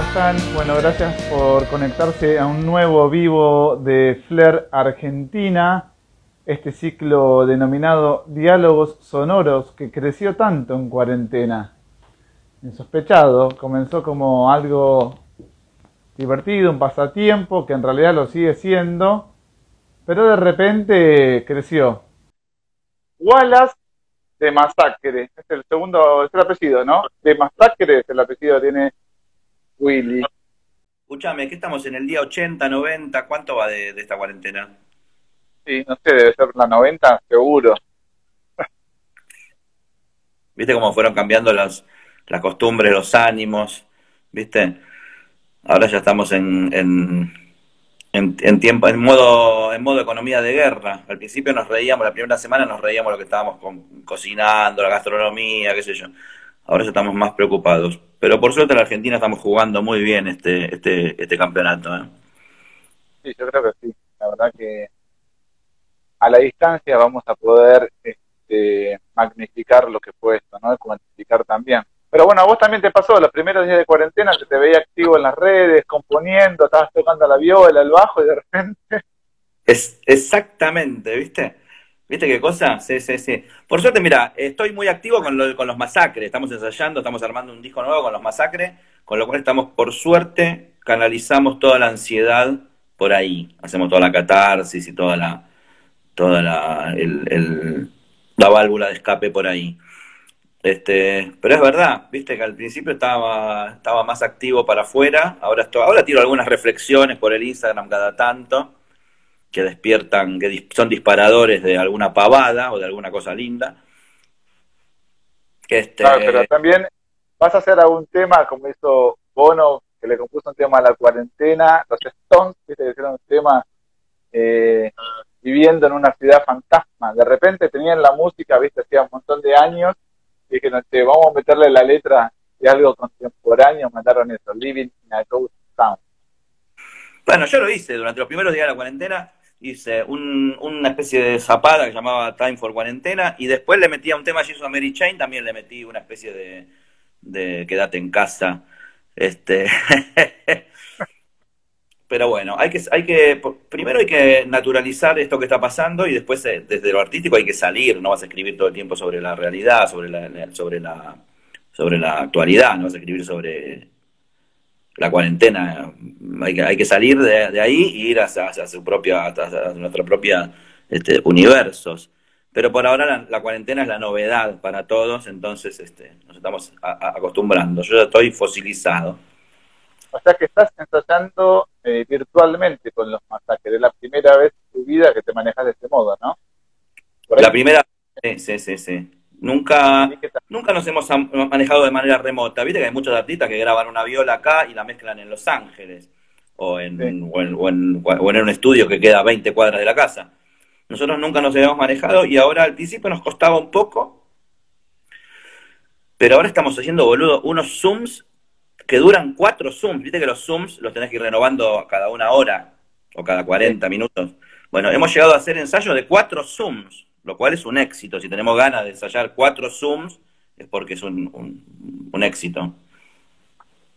están? Bueno, gracias por conectarse a un nuevo vivo de Flair Argentina, este ciclo denominado Diálogos Sonoros que creció tanto en cuarentena. Insospechado, comenzó como algo divertido, un pasatiempo, que en realidad lo sigue siendo, pero de repente creció. Wallace de Masacre, es el segundo, es el apellido, ¿no? De Masacre es el apellido, tiene Willy. Escúchame, ¿qué estamos en el día 80, 90? ¿Cuánto va de, esta cuarentena? Sí, no sé, debe ser la 90, seguro. ¿Viste cómo fueron cambiando las, las costumbres, los ánimos? ¿Viste? Ahora ya estamos en, en, en, tiempo, en modo, en modo economía de guerra. Al principio nos reíamos, la primera semana nos reíamos lo que estábamos cocinando, la gastronomía, qué sé yo. Ahora ya estamos más preocupados. Pero por suerte en la Argentina estamos jugando muy bien este, este, este campeonato. ¿eh? Sí, yo creo que sí. La verdad que a la distancia vamos a poder este, magnificar lo que fue esto, ¿no? Cuantificar también. Pero bueno, a vos también te pasó, los primeros días de cuarentena se te veía activo en las redes, componiendo, estabas tocando la viola, el bajo y de repente... Es exactamente, ¿viste? ¿Viste qué cosa? Sí, sí, sí. Por suerte, mira, estoy muy activo con, con los masacres. Estamos ensayando, estamos armando un disco nuevo con los masacres, con lo cual estamos, por suerte, canalizamos toda la ansiedad por ahí. Hacemos toda la catarsis y toda la, toda la, la válvula de escape por ahí. Este, pero es verdad, viste que al principio estaba, estaba más activo para afuera, ahora, estoy, ahora tiro algunas reflexiones por el Instagram cada tanto que despiertan, que son disparadores de alguna pavada o de alguna cosa linda. Este... Claro, pero también vas a hacer algún tema como hizo Bono, que le compuso un tema a la cuarentena, los Stones, que hicieron un tema eh, viviendo en una ciudad fantasma. De repente tenían la música, viste, hacía un montón de años, y dijeron, che, vamos a meterle la letra de algo contemporáneo, mandaron eso, Living in a Ghost Town. Bueno, yo lo hice durante los primeros días de la cuarentena, hice una especie de zapada que llamaba Time for Cuarentena y después le metí a un tema Jesus Mary Chain, también le metí una especie de, de quédate en casa. Este Pero bueno, hay que, hay que, primero hay que naturalizar esto que está pasando y después eh, desde lo artístico hay que salir, no vas a escribir todo el tiempo sobre la realidad, sobre la, sobre la, sobre la actualidad, no vas a escribir sobre la cuarentena, hay que, hay que salir de, ahí e ir hacia, su propia, hacia nuestra propia este, universos. Pero por ahora la, cuarentena es la novedad para todos, entonces este, nos estamos acostumbrando. Yo ya estoy fosilizado. O sea que estás ensayando eh, virtualmente con los masacres. Es la primera vez en tu vida que te manejas de este modo, ¿no? La primera, sí, sí, sí. sí. Nunca, nunca nos hemos manejado de manera remota. Viste que hay muchos artistas que graban una viola acá y la mezclan en Los Ángeles o en, o en, un estudio que queda a 20 cuadras de la casa. Nosotros nunca nos habíamos manejado y ahora al principio nos costaba un poco, pero ahora estamos haciendo, boludo, unos Zooms que duran cuatro Zooms. Viste que los Zooms los tenés que ir renovando cada una hora o cada 40 minutos. Bueno, hemos llegado a hacer ensayos de cuatro Zooms lo cual es un éxito. Si tenemos ganas de ensayar cuatro Zooms, es porque es un, un, éxito.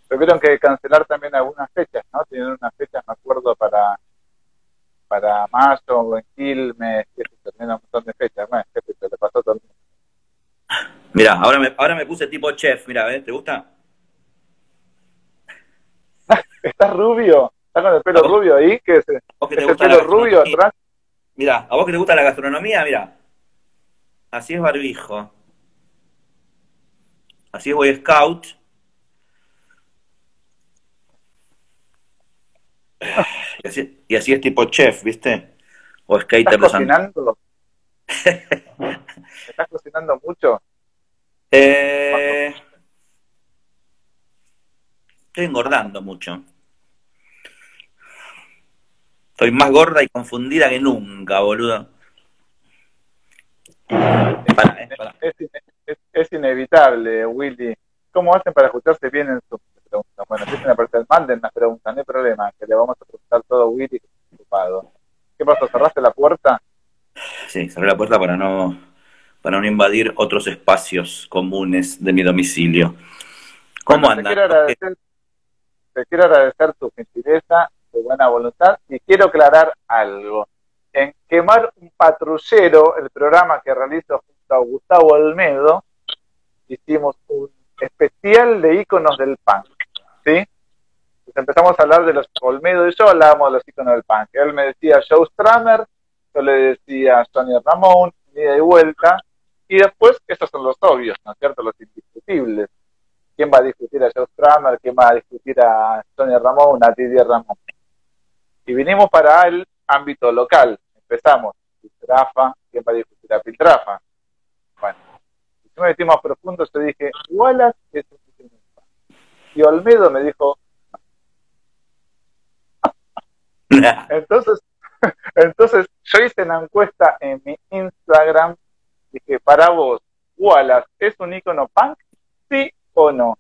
Tuvieron que cancelar también algunas fechas, ¿no? Tienen unas fechas, me acuerdo, para para mayo, en Quilmes, que se termina un montón de fechas. Bueno, se le pasó todo Mira, ahora me, ahora me puse tipo chef, mira, ¿ves? ¿Te gusta? ¿Estás rubio? ¿Estás con el pelo rubio ahí? ¿Qué es? el pelo rubio atrás? Mira, a vos que te gusta la gastronomía, mira. Así es barbijo. Así es Boy Scout. Y así, y así es tipo chef, ¿viste? O skater ¿Estás cocinando? ¿Estás cocinando mucho? Eh, estoy engordando mucho. Estoy más gorda y confundida que nunca, boludo. Es, inevitable, Willy. ¿Cómo hacen para escucharse bien en su pregunta? Bueno, empiecen a aparecer mal en las preguntas, no hay problema, que le vamos a preguntar todo a Willy ocupado. ¿Qué pasó? ¿Cerraste la puerta? Sí, cerré la puerta para no, para no invadir otros espacios comunes de mi domicilio. ¿Cómo andan? te quiero agradecer tu gentileza, tu buena voluntad y quiero aclarar algo. En Quemar un patrullero, el programa que realizo junto a Gustavo Olmedo, hicimos un especial de iconos del punk, ¿sí? empezamos a hablar de los Olmedo y yo hablábamos de los iconos del punk. Él me decía Joe Stramer, yo le decía Johnny Ramón, ida y vuelta, y después esos son los obvios, ¿no es cierto? Los indiscutibles. ¿Quién va a discutir a Joe Stramer? ¿Quién va a discutir a Johnny Ramón? A Didier Ramón. Y vinimos para el ámbito local. Empezamos. Piltrafa, ¿quién va a discutir a Piltrafa? Bueno, si me metí más profundo, yo dije, Wallace es un y Olmedo me dijo, entonces, entonces, yo hice una encuesta en mi Instagram. Dije, para vos, Wallace, ¿es un icono punk? ¿Sí o no?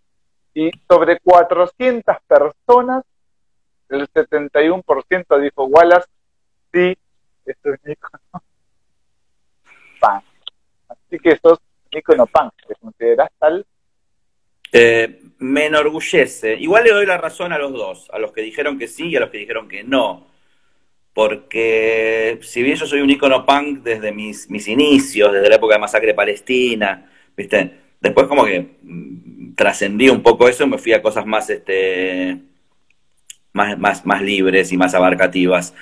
Y sobre 400 personas, el 71% dijo Wallace, sí, es un icono punk. Así que sos un icono punk. ¿Te consideras tal? Eh, me enorgullece. Igual le doy la razón a los dos, a los que dijeron que sí y a los que dijeron que no. Porque si bien yo soy un icono punk desde mis, mis inicios, desde la época de Masacre Palestina, ¿viste? Después como que mm, trascendí un poco eso y me fui a cosas más, este, más, más, más libres y más abarcativas.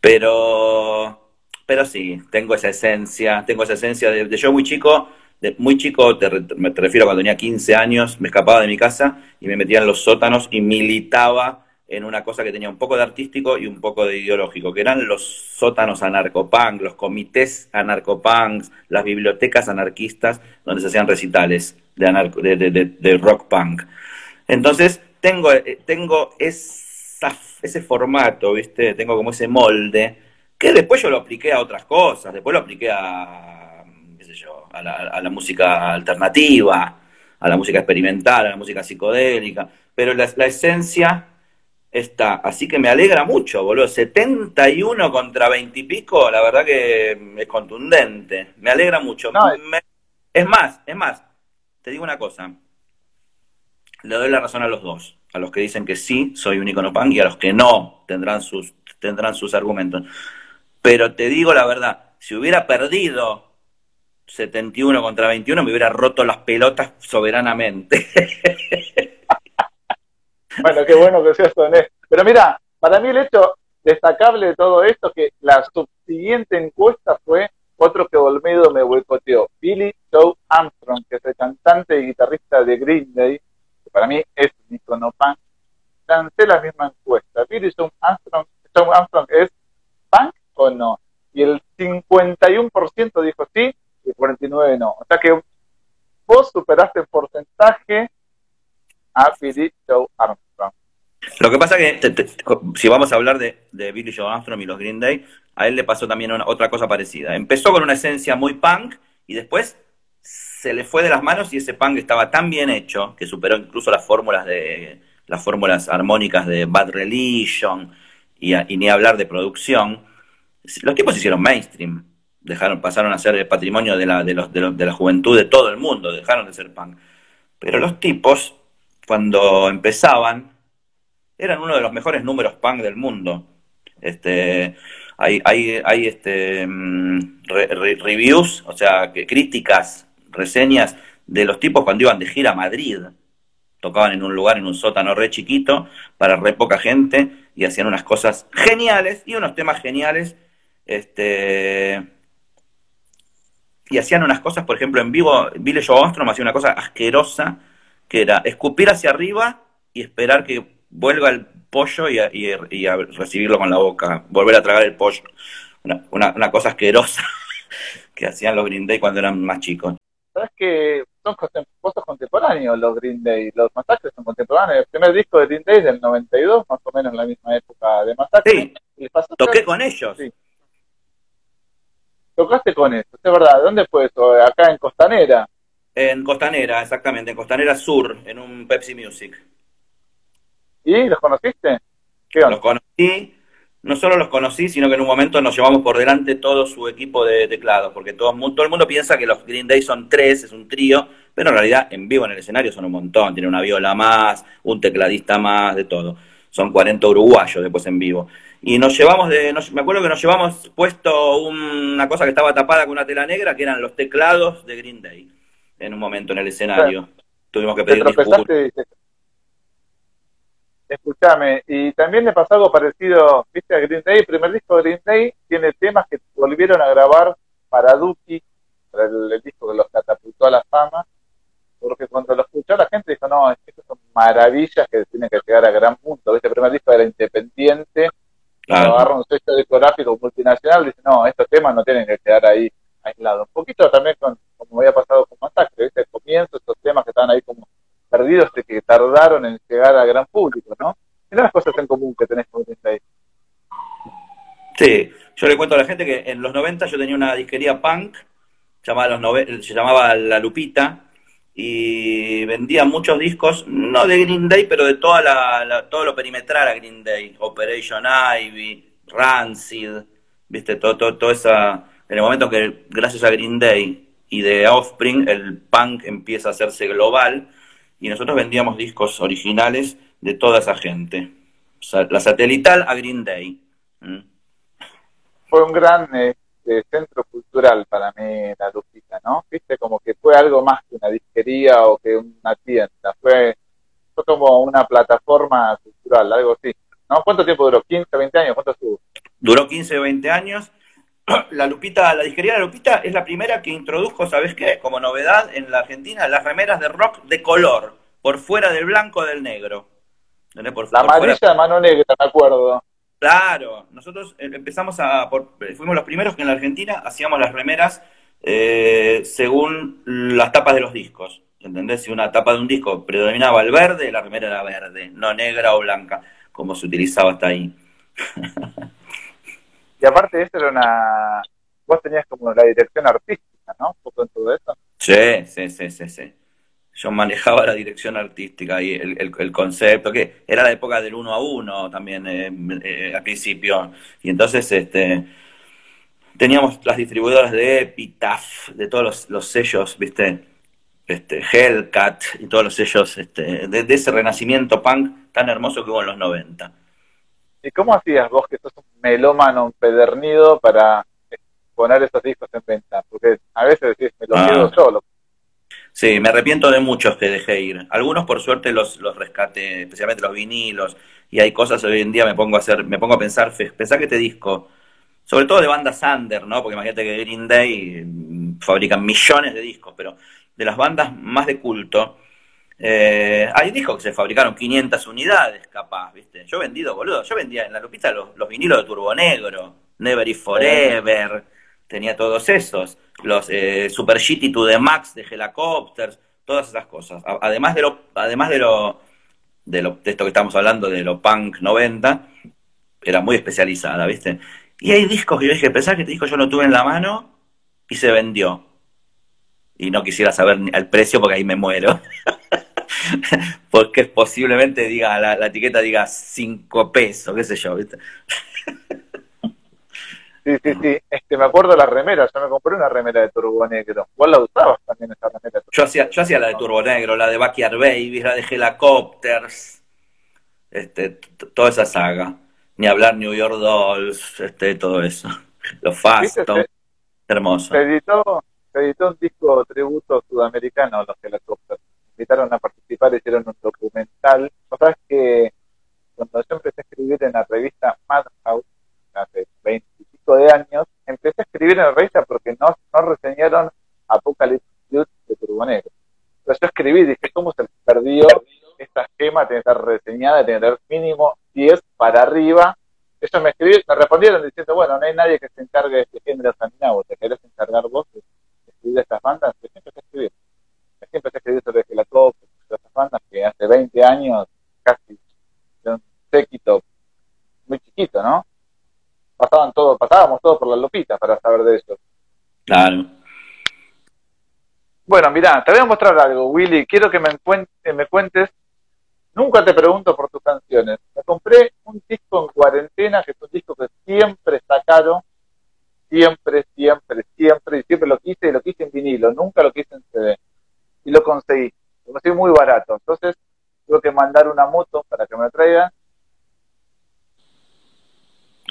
Pero, pero sí, tengo esa esencia, tengo esa esencia de, de yo muy chico muy chico, te, me te refiero a cuando tenía 15 años, me escapaba de mi casa y me metía en los sótanos y militaba en una cosa que tenía un poco de artístico y un poco de ideológico, que eran los sótanos anarcopunk, los comités anarcopunks, las bibliotecas anarquistas donde se hacían recitales de, de, rock punk. Entonces, tengo, eh, ese formato, ¿viste? Tengo como ese molde, que después yo lo apliqué a otras cosas, después lo apliqué a a la, música alternativa, a la música experimental, a la música psicodélica, pero la, esencia está. Así que me alegra mucho, boludo. 71 contra 20 y pico, la verdad que es contundente. Me alegra mucho. es más, es más, te digo una cosa. Le doy la razón a los dos. A los que dicen que sí, soy un icono punk, y a los que no, tendrán sus, tendrán sus argumentos. Pero te digo la verdad, si hubiera perdido 71 contra 21 me hubiera roto las pelotas soberanamente. bueno, qué bueno que seas honesto. Pero mira, para mí el hecho destacable de todo esto es que la subsiguiente encuesta fue otro que Olmedo me boicoteó, Billy Joe Armstrong, que es el cantante y guitarrista de Green Day, para mí es un icono punk, lancé la misma encuesta. Billy Joe Armstrong, es punk o no? Y el 51% dijo sí, y 49 no. O sea que vos superaste el porcentaje a Billy Joe Armstrong. Lo que pasa que, si vamos a hablar de, Billy Joe Armstrong y los Green Day, a él le pasó también otra cosa parecida. Empezó con una esencia muy punk y después se le fue de las manos y ese punk estaba tan bien hecho que superó incluso las fórmulas de las fórmulas armónicas de Bad Religion y, ni hablar de producción. Los tipos hicieron mainstream dejaron, pasaron a ser patrimonio de la, de, los, de, de la juventud de todo el mundo, dejaron de ser punk. Pero los tipos, cuando empezaban, eran uno de los mejores números punk del mundo. Este, hay, hay, hay este, mm, reviews, o sea, que, críticas, reseñas de los tipos cuando iban de gira a Madrid. Tocaban en un lugar, en un sótano re chiquito, para re poca gente, y hacían unas cosas geniales y unos temas geniales. Este, y hacían unas cosas, por ejemplo, en vivo, Billy Joe Armstrong hacía una cosa asquerosa, que era escupir hacia arriba y esperar que vuelva el pollo y, a, recibirlo con la boca, volver a tragar el pollo. Una, cosa asquerosa que hacían los Green Day cuando eran más chicos. ¿Sabes que son cosas contemporáneos los Green Day? Los masacres son contemporáneos. El primer disco de Green Day es del 92, más o menos en la misma época de masacre. Sí, toqué con ellos. Sí tocaste con eso, es verdad. ¿Dónde fue eso? Acá en Costanera. En Costanera, exactamente, en Costanera Sur, en un Pepsi Music. ¿Y los conociste? ¿Qué Los conocí, no solo los conocí, sino que en un momento nos llevamos por delante todo su equipo de teclados, porque todo, todo el mundo piensa que los Green Day son tres, es un trío, pero en realidad en vivo en el escenario son un montón, tiene una viola más, un tecladista más, de todo. Son 40 uruguayos después en vivo. Y nos llevamos de, me acuerdo que nos llevamos puesto una cosa que estaba tapada con una tela negra, que eran los teclados de Green Day, en un momento en el escenario. Tuvimos que pedir disculpas. Escúchame, y también le pasó algo parecido, viste, a Green Day, el primer disco de Green Day tiene temas que volvieron a grabar para Duki, para el, disco que los catapultó a la fama, porque cuando lo escuchó la gente dijo, no, estas son maravillas que tienen que llegar a gran punto, viste, el primer disco era independiente, cuando agarra un sello discográfico multinacional, dice, no, estos temas no tienen que quedar ahí aislados. Un poquito también con, como había pasado con Masacre, viste, el comienzo, estos temas que estaban ahí como perdidos que tardaron en llegar al gran público, ¿no? ¿Qué las cosas en común que tenés con ahí? Sí, yo le cuento a la gente que en los 90 yo tenía una disquería punk, llamada los se llamaba La Lupita, y vendía muchos discos, no de Green Day, pero de toda la, todo lo perimetral a Green Day, Operation Ivy, Rancid, viste, todo, todo, todo esa, en el momento que gracias a Green Day y de Offspring el punk empieza a hacerse global, y nosotros vendíamos discos originales de toda esa gente. La satelital a Green Day. Fue un gran este, centro cultural para mí la Lupita, ¿no? Viste, como que fue algo más que una disquería o que una tienda. Fue, fue como una plataforma cultural, algo así. ¿No? ¿Cuánto tiempo duró? ¿15, 20 años? ¿Cuánto estuvo? Duró 15, 20 años la Lupita, la disquería La Lupita es la primera que introdujo, ¿sabes qué? Como novedad en la Argentina, las remeras de rock de color, por fuera del blanco del negro. la amarilla de mano negra, me acuerdo. Claro, nosotros eh, empezamos a, fuimos los primeros que en la Argentina hacíamos las remeras eh, según las tapas de los discos. ¿Entendés? Si una tapa de un disco predominaba el verde, la remera era verde, no negra o blanca, como se utilizaba hasta ahí. Y aparte eso era una... Vos tenías como la dirección artística, ¿no? Un poco en todo eso. Sí, sí, sí, sí, sí. Yo manejaba la dirección artística y el, concepto, que era la época del uno a uno también eh, eh, al principio. Y entonces este teníamos las distribuidoras de Epitaph, de todos los, sellos, ¿viste? Este, Hellcat y todos los sellos este, de, de, ese renacimiento punk tan hermoso que hubo en los 90. ¿Y cómo hacías vos, que sos un melómano empedernido, para poner esos discos en venta? Porque a veces decís, me los ah. quedo solo. Sí, me arrepiento de muchos que dejé ir. Algunos, por suerte, los, los rescaté, especialmente los vinilos. Y hay cosas hoy en día me pongo a hacer, me pongo a pensar, pensá que este disco, sobre todo de bandas under, ¿no? Porque imagínate que Green Day mm, fabrican millones de discos, pero de las bandas más de culto, eh, hay discos que se fabricaron 500 unidades, capaz, ¿viste? Yo vendido, boludo. Yo vendía en la Lupita los, vinilos de Turbo Negro, Never Is Forever, tenía todos esos. Los eh, Super Shitty to the Max de Helicopters, todas esas cosas. Además de lo, además de lo, de lo, de esto que estamos hablando, de lo punk 90, era muy especializada, ¿viste? Y hay discos que yo dije, pensar que este disco yo lo tuve en la mano y se vendió. Y no quisiera saber el precio porque ahí me muero. porque posiblemente diga, la, etiqueta diga 5 pesos, qué sé yo, ¿viste? Sí, sí, sí. Este, me acuerdo de la remera. Yo me compré una remera de Turbo Negro. ¿Vos la usabas también esa remera? Yo hacía, yo hacía la de Turbo Negro, la de Backyard Babies, la de Helicopters, este, toda esa saga. Ni hablar New York Dolls, este, todo eso. Los Fast, hermoso. Se editó, se editó un disco tributo sudamericano a los Helicopters invitaron a participar, hicieron un documental. ¿No sabes que cuando yo empecé a escribir en la revista Madhouse, hace veinticinco de años, empecé a escribir en la revista porque no, no reseñaron Apocalypse Youth de Turbonero. Entonces yo escribí, dije, ¿cómo se perdió esta esquema? Tiene que estar reseñada, tiene que tener mínimo 10 para arriba. Ellos me escribieron, me respondieron diciendo, bueno, no hay nadie que se encargue de este género sanguinario, ¿te querés encargar vos de escribir estas bandas? Yo empecé a escribir siempre se escribió sobre la Top, esas bandas que hace 20 años casi un séquito muy chiquito, ¿no? Pasaban todo, pasábamos todo por la lupita para saber de eso. Claro. Bueno, mirá, te voy a mostrar algo, Willy. Quiero que me, me cuentes. Nunca te pregunto por tus canciones. Me compré un disco en cuarentena, que es un disco que siempre está caro. Siempre, siempre, siempre. Y siempre lo quise y lo quise en vinilo. Nunca lo quise en CD y lo conseguí. Lo conseguí muy barato. Entonces, tuve que mandar una moto para que me la traigan.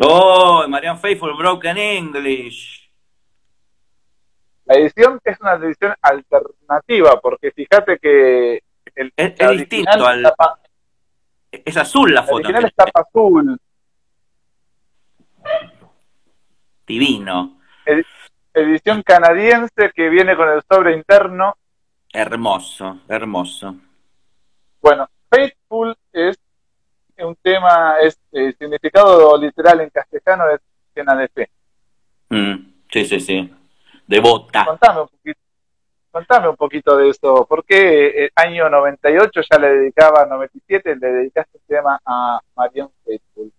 Oh, Marian Faithful Broken English. La edición es una edición alternativa, porque fíjate que. El, es, distinto al. Tapa, es azul la, foto. original tapa azul. Divino. Edición canadiense que viene con el sobre interno Hermoso, hermoso. Bueno, Faithful es un tema, es eh, significado literal en castellano es llena de fe. Mm, sí, sí, sí. Devota. Contame un poquito. Contame un poquito de eso. ¿Por qué el eh, año 98 ya le dedicaba, 97, le dedicaste un tema a Marion Faithful?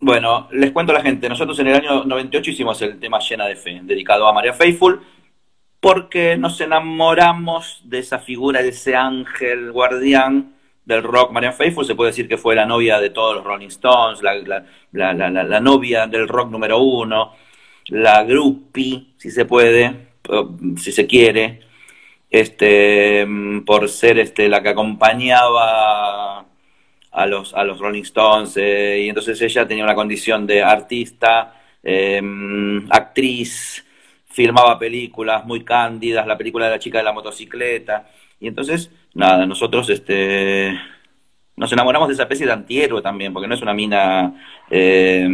Bueno, les cuento a la gente, nosotros en el año 98 hicimos el tema Llena de Fe, dedicado a María Faithful, porque nos enamoramos de esa figura, de ese ángel guardián del rock. María Faithful se puede decir que fue la novia de todos los Rolling Stones, la, la, novia del rock número uno, la groupie, si se puede, si se quiere, este, por ser este, la que acompañaba a los, a los Rolling Stones, eh, y entonces ella tenía una condición de artista, em, actriz, filmaba películas muy cándidas, la película de la chica de la motocicleta, y entonces, nada, nosotros este, nos enamoramos de esa especie de antihéroe también, porque no es una mina, eh,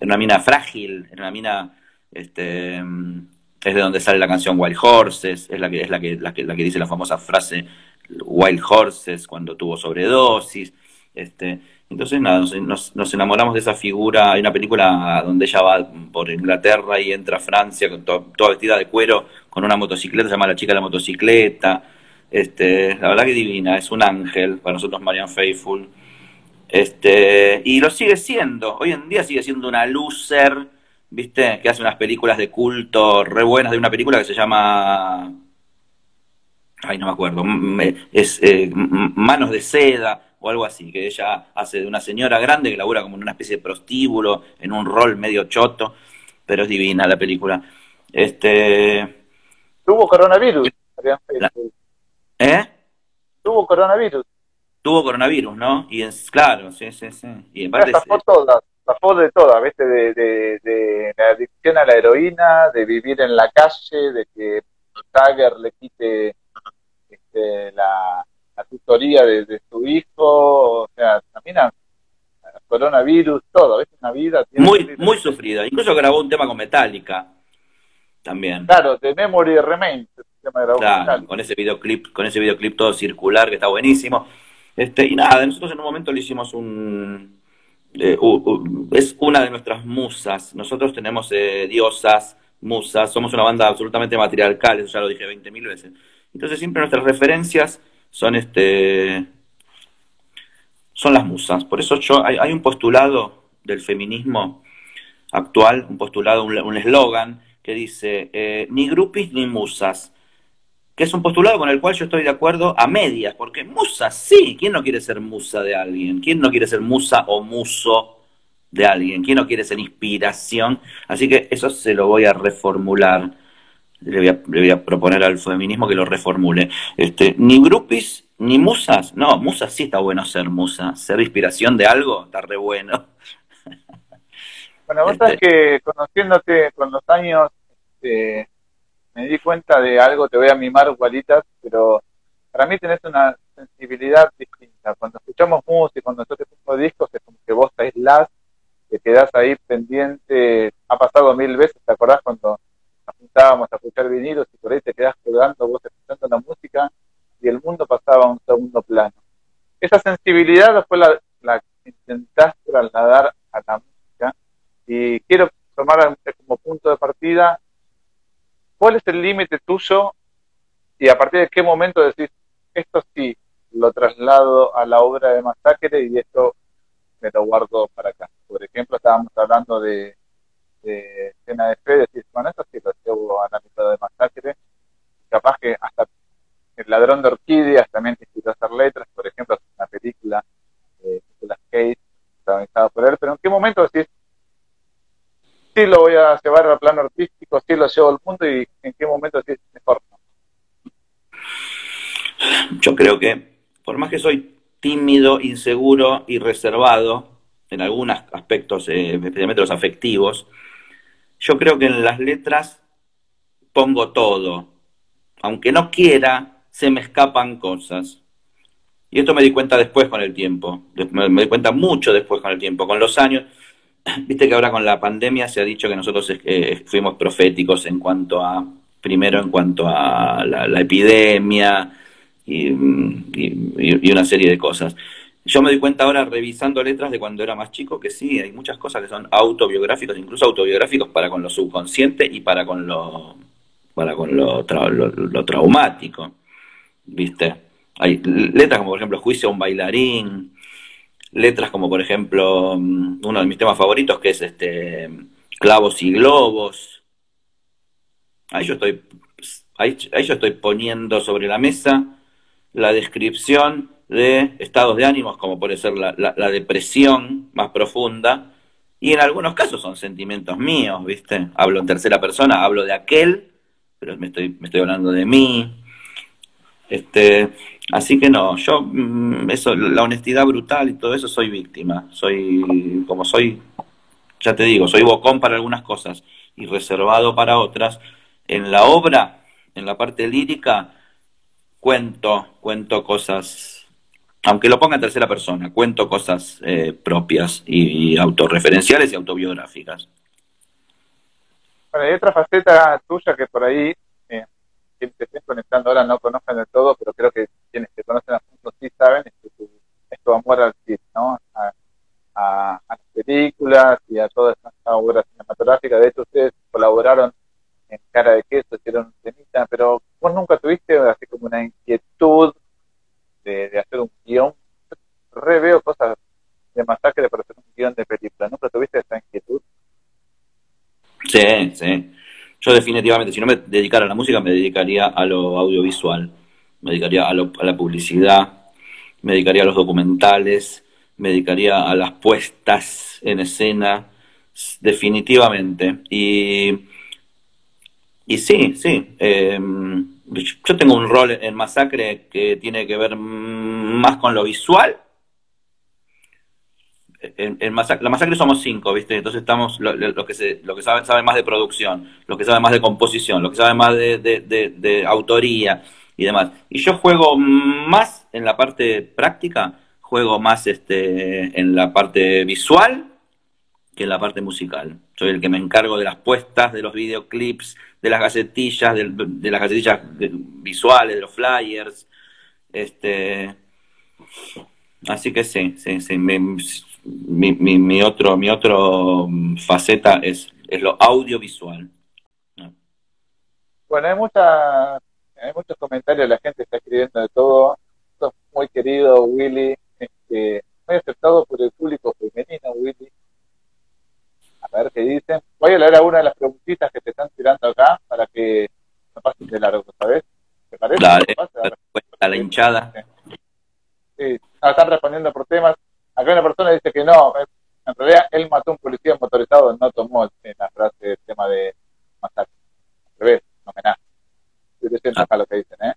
una mina frágil, es una mina, este, es de donde sale la canción Wild Horses, es la que, es la que, la que, la que dice la famosa frase Wild Horses cuando tuvo sobredosis. Este, entonces, nada, nos, nos, enamoramos de esa figura. Hay una película donde ella va por Inglaterra y entra a Francia toda vestida de cuero, con una motocicleta, se llama La chica de la motocicleta. Este, la verdad que divina, es un ángel para nosotros, Marian Faithful. Este, y lo sigue siendo. Hoy en día sigue siendo una loser, ¿viste? Que hace unas películas de culto re buenas. De una película que se llama. Ay, no me acuerdo. Es eh, Manos de Seda o algo así, que ella hace de una señora grande que labura como en una especie de prostíbulo, en un rol medio choto, pero es divina la película. Este. Tuvo coronavirus. ¿Eh? Tuvo coronavirus. Tuvo coronavirus, ¿no? Y es claro, sí, sí, sí. Y en parte zafó todas, zafó de todas, ¿viste? De, de, la adicción a la heroína, de vivir en la calle, de que Tiger le quite este, la, la tutoría de, su hijo, o sea, también a, coronavirus, todo, ¿ves? Una vida. muy, muy sufrida. Incluso grabó un tema con Metallica también. Claro, de Memory Remains. Claro, con ese videoclip, con ese videoclip todo circular que está buenísimo. Este, y nada, nosotros en un momento le hicimos un eh, es una de nuestras musas. Nosotros tenemos eh, diosas, musas, somos una banda absolutamente matriarcal, eso ya lo dije 20.000 veces. Entonces siempre nuestras referencias son este son las musas. Por eso yo hay, un postulado del feminismo actual, un postulado, un eslogan que dice eh, ni grupis ni musas, que es un postulado con el cual yo estoy de acuerdo a medias, porque musa sí, ¿quién no quiere ser musa de alguien? ¿Quién no quiere ser musa o muso de alguien? ¿Quién no quiere ser inspiración? Así que eso se lo voy a reformular le voy, a, proponer al feminismo que lo reformule. Este, ni grupis ni musas. No, musas sí está bueno ser musa. Ser inspiración de algo está re bueno. Bueno, vos sabés este. que conociéndote con los años, este, me di cuenta de algo, te voy a mimar gualitas, pero para mí tenés una sensibilidad distinta. Cuando escuchamos música, cuando nosotros escuchamos discos, es como que vos te aislás, te quedás ahí pendiente. Ha pasado mil veces, ¿te acordás cuando juntábamos a escuchar vinilos y por ahí te quedás colgando vos escuchando la música y el mundo pasaba a un segundo plano. Esa sensibilidad fue la, la intentás trasladar a la música y quiero tomar como punto de partida cuál es el límite tuyo y a partir de qué momento decís esto sí lo traslado a la obra de Masacre y esto me lo guardo para acá. Por ejemplo, estábamos hablando de de escena de fe, decir, bueno, eso sí lo llevo a la mitad de masacre. Capaz que hasta el ladrón de orquídeas también te inspiró a hacer letras, por ejemplo, una película de Nicolas Cage, protagonizada por él, pero ¿en qué momento decís, sí lo voy a llevar al plano artístico, sí lo llevo al punto y en qué momento decís, mejor Yo creo que, por más que soy tímido, inseguro y reservado en algunos aspectos, eh, especialmente los afectivos, yo creo que en las letras pongo todo. Aunque no quiera, se me escapan cosas. Y esto me di cuenta después con el tiempo. Me di cuenta mucho después con el tiempo. Con los años, viste que ahora con la pandemia se ha dicho que nosotros eh, fuimos proféticos en cuanto a, primero en cuanto a la, epidemia y, una serie de cosas. Yo me di cuenta ahora revisando letras de cuando era más chico que sí, hay muchas cosas que son autobiográficos, incluso autobiográficos para con lo subconsciente y para con lo, para con lo, lo traumático, ¿viste? Hay letras como por ejemplo Juicio a un bailarín, letras como por ejemplo mm, uno de mis temas favoritos que es este Clavos y Globos. Ahí yo estoy, ahí, yo estoy poniendo sobre la mesa la descripción de estados de ánimos como puede ser la, la, depresión más profunda y en algunos casos son sentimientos míos, ¿viste? Hablo en tercera persona, hablo de aquel, pero me estoy, me estoy hablando de mí. Este, Así que no, yo, mm, eso, la honestidad brutal y todo eso, soy víctima. Soy, como soy, ya te digo, soy bocón para algunas cosas y reservado para otras. En la obra, en la parte lírica, cuento, cuento cosas, aunque lo ponga en tercera persona, cuento cosas eh, propias y, autorreferenciales y autobiográficas. Bueno, hay otra faceta tuya que por ahí quienes te estén conectando ahora no conozcan de todo, pero creo que quienes te conocen a fondo sí saben, es tu, es tu amor al cine, ¿no? A, las películas y a todas estas obras cinematográficas. De hecho, ustedes colaboraron en Cara de Queso, hicieron un cenita, pero vos nunca tuviste así como una inquietud de, hacer un guion. Re veo cosas de masacre para hacer un guion de película. ¿Nunca tuviste esa inquietud? Sí, sí. Yo definitivamente, si no me dedicara a la música, me dedicaría a lo audiovisual, me dedicaría a, la publicidad, me dedicaría a los documentales, me dedicaría a las puestas en escena, definitivamente. Y, y sí, sí. Em, yo tengo un rol en Masacre que tiene que ver más con lo visual en, la masacre somos cinco, ¿viste? Entonces estamos los lo que, lo que saben, más de producción, los que saben más de composición, los que saben más de, de, autoría y demás. Y yo juego más en la parte práctica, juego más este, en la parte visual que en la parte musical. Soy el que me encargo de las puestas, de los videoclips, de las gacetillas, de, las gacetillas visuales, de los flyers. Este, así que sí, sí, sí. Me, mi, mi, mi, otro, mi otro faceta es, es lo audiovisual. Bueno, hay, mucha, hay muchos comentarios, la gente está escribiendo de todo. Muy querido, Willy, este, muy aceptado por el público femenino, Willy. A ver qué dicen. Voy a leer alguna de las preguntitas que te están tirando acá para que no pasen de largo, ¿sabes? ¿Te parece? Dale, a la hinchada. Sí, están respondiendo por temas. Acá una persona dice que no, en realidad él mató a un policía motorizado, no tomó la frase el tema de masacre. Al revés, un homenaje. Yo acá lo que dicen, ¿eh?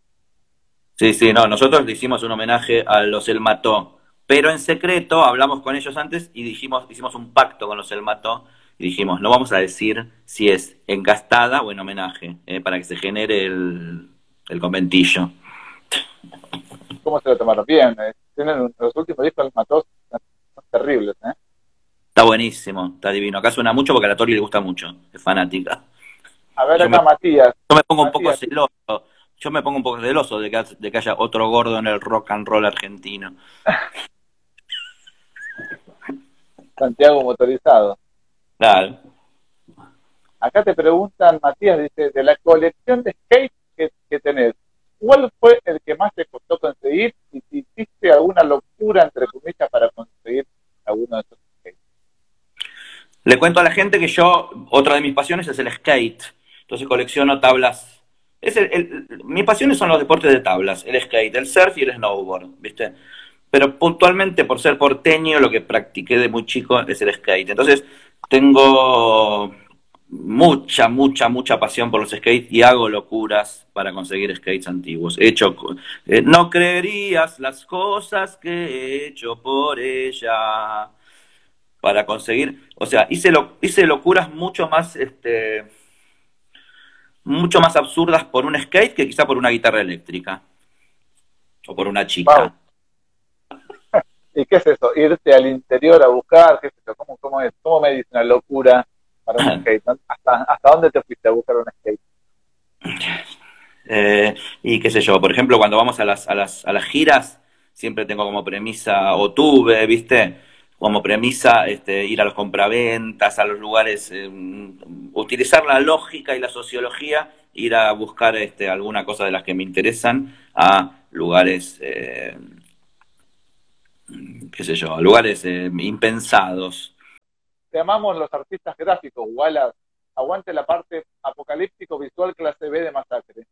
Sí, sí, no, nosotros le hicimos un homenaje a los El Mató, pero en secreto hablamos con ellos antes y dijimos, hicimos un pacto con los El Mató y dijimos, no vamos a decir si es encastada o en homenaje, ¿eh? para que se genere el, el conventillo. ¿Cómo se lo tomaron? Bien, eh, tienen los últimos discos El Mató terribles, ¿eh? Está buenísimo, está divino. Acá suena mucho porque a la Tori le gusta mucho, es fanática. A ver, acá Matías. Yo me pongo un poco celoso. Yo me pongo un poco celoso de que, de que haya otro gordo en el rock and roll argentino. Santiago motorizado. Claro. Acá te preguntan, Matías, dice, de la colección de skate que, que tenés, ¿cuál fue el que más te costó conseguir y si hiciste alguna locura, entre comillas, para conseguir alguno de esos skates? Le cuento a la gente que yo, otra de mis pasiones es el skate. Entonces colecciono tablas. Es mis pasiones son los deportes de tablas, el skate, el surf y el snowboard, ¿viste? Pero puntualmente, por ser porteño, lo que practiqué de muy chico es el skate. Entonces, tengo mucha, mucha, mucha pasión por los skates y hago locuras para conseguir skates antiguos. He hecho, eh, no creerías las cosas que he hecho por ella para conseguir, o sea, hice, lo, hice locuras mucho más, este, mucho más absurdas por un skate que quizá por una guitarra eléctrica o por una chica. ¿Y qué es eso? Irte al interior a buscar, ¿qué es eso? ¿Cómo, cómo, es? ¿Cómo me dice una locura para un skate? ¿Hasta, ¿Hasta dónde te fuiste a buscar un skate? Eh, y qué sé yo, por ejemplo, cuando vamos a las, a las, a las giras, siempre tengo como premisa, o tuve, ¿viste? como premisa este, ir a los compraventas, a los lugares, eh, utilizar la lógica y la sociología, ir a buscar este, alguna cosa de las que me interesan a lugares, eh, qué sé yo, a lugares eh, impensados. Te amamos los artistas gráficos, Wallace. Aguante la parte apocalíptico visual clase B de Masacre.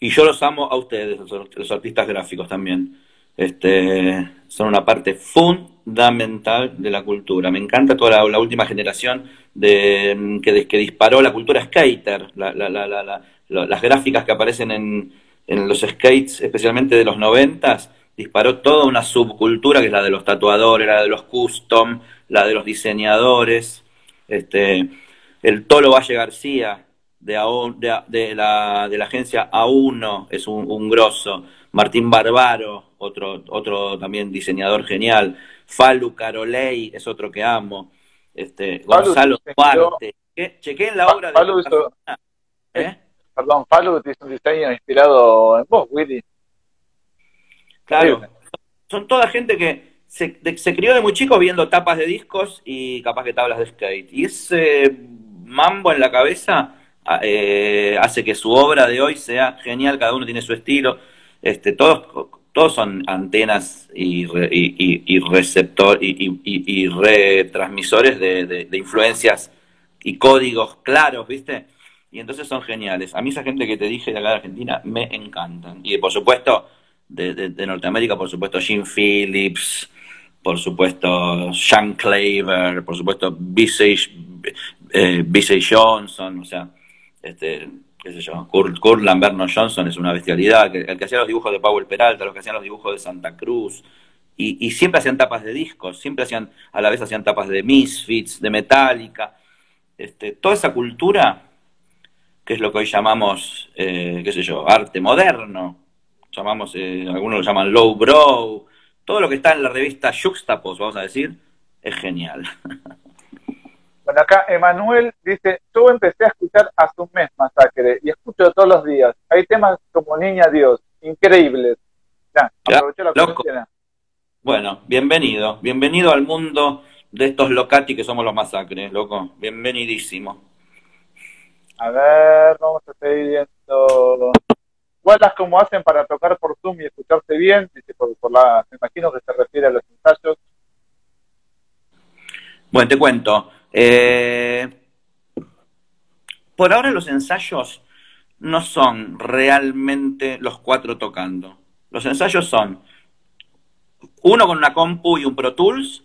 Y yo los amo a ustedes, los artistas gráficos también este, son una parte fundamental de la cultura. Me encanta toda la, última generación de, que, que, disparó la cultura skater, las gráficas que aparecen en, en, los skates, especialmente de los noventas, disparó toda una subcultura que es la de los tatuadores, la de los custom, la de los diseñadores. Este, el Tolo Valle García de, de, la, de la agencia A1 es un, un grosso. Martín Barbaro, otro, otro también diseñador genial. Falu Carolei es otro que amo. Este, Gonzalo Duarte. Chequé la obra de. Hizo, ¿Eh? Perdón, Falu hizo un diseño inspirado en vos, Willy. Claro. Son toda gente que se, se, crió de muy chico viendo tapas de discos y capaz que tablas de skate. Y ese mambo en la cabeza eh, hace que su obra de hoy sea genial, cada uno tiene su estilo este, todos, todos son antenas y, y, receptor y, retransmisores de, influencias y códigos claros, ¿viste? Y entonces son geniales. A mí esa gente que te dije de acá de Argentina me encantan. Y por supuesto, de, Norteamérica, por supuesto, Jim Phillips, por supuesto, Sean Claver, por supuesto, B.C. Eh, Johnson, o sea, este, qué sé yo, Kurt, Kurt Lamberno Johnson es una bestialidad, el que hacía los dibujos de Powell Peralta, los que hacían los dibujos de Santa Cruz, y, siempre hacían tapas de discos, siempre hacían, a la vez hacían tapas de Misfits, de Metallica, este, toda esa cultura, que es lo que hoy llamamos, eh, qué sé yo, arte moderno, llamamos, eh, algunos lo llaman low bro, todo lo que está en la revista Juxtapos, vamos a decir, es genial. Bueno, acá Emanuel dice, yo empecé a escuchar a su mes Masacre y escucho todos los días. Hay temas como Niña Dios, increíbles. Ya, aprovecho la Bueno, bienvenido, bienvenido al mundo de estos locati que somos los masacres, loco. Bienvenidísimo. A ver, vamos a seguir viendo. ¿Cuáles cómo hacen para tocar por Zoom y escucharse bien? Dice, por, por la, me imagino que se refiere a los ensayos. Bueno, te cuento. Eh, por ahora los ensayos no son realmente los cuatro tocando. Los ensayos son uno con una compu y un Pro Tools,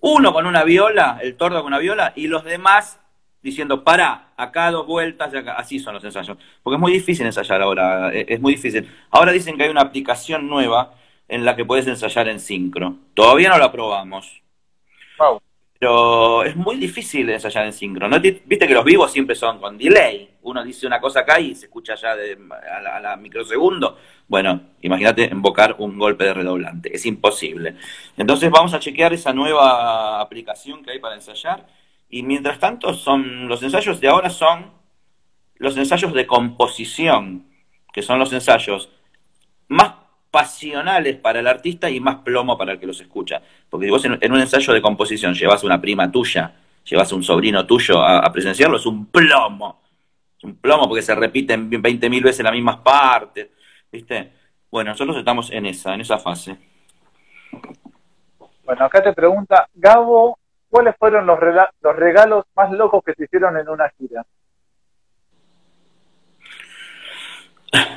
uno con una viola, el tordo con una viola, y los demás diciendo, para, acá dos vueltas, acá. así son los ensayos. Porque es muy difícil ensayar ahora, e-, es muy difícil. Ahora dicen que hay una aplicación nueva en la que puedes ensayar en sincro. Todavía no la probamos. Wow. Pero es muy difícil ensayar en sincro. ¿no? Viste que los vivos siempre son con delay. Uno dice una cosa acá y se escucha ya de, a, la, microsegundo. Bueno, imagínate invocar un golpe de redoblante. Es imposible. Entonces vamos a chequear esa nueva aplicación que hay para ensayar. Y mientras tanto, son los ensayos de ahora son los ensayos de composición, que son los ensayos más pasionales para el artista y más plomo para el que los escucha. Porque si vos en, un ensayo de composición llevas una prima tuya, llevas un sobrino tuyo a, presenciarlo, es un plomo. Es un plomo porque se repiten 20.000 veces las mismas partes. ¿Viste? Bueno, nosotros estamos en esa, en esa fase. Bueno, acá te pregunta, Gabo, ¿cuáles fueron los, los regalos más locos que se hicieron en una gira?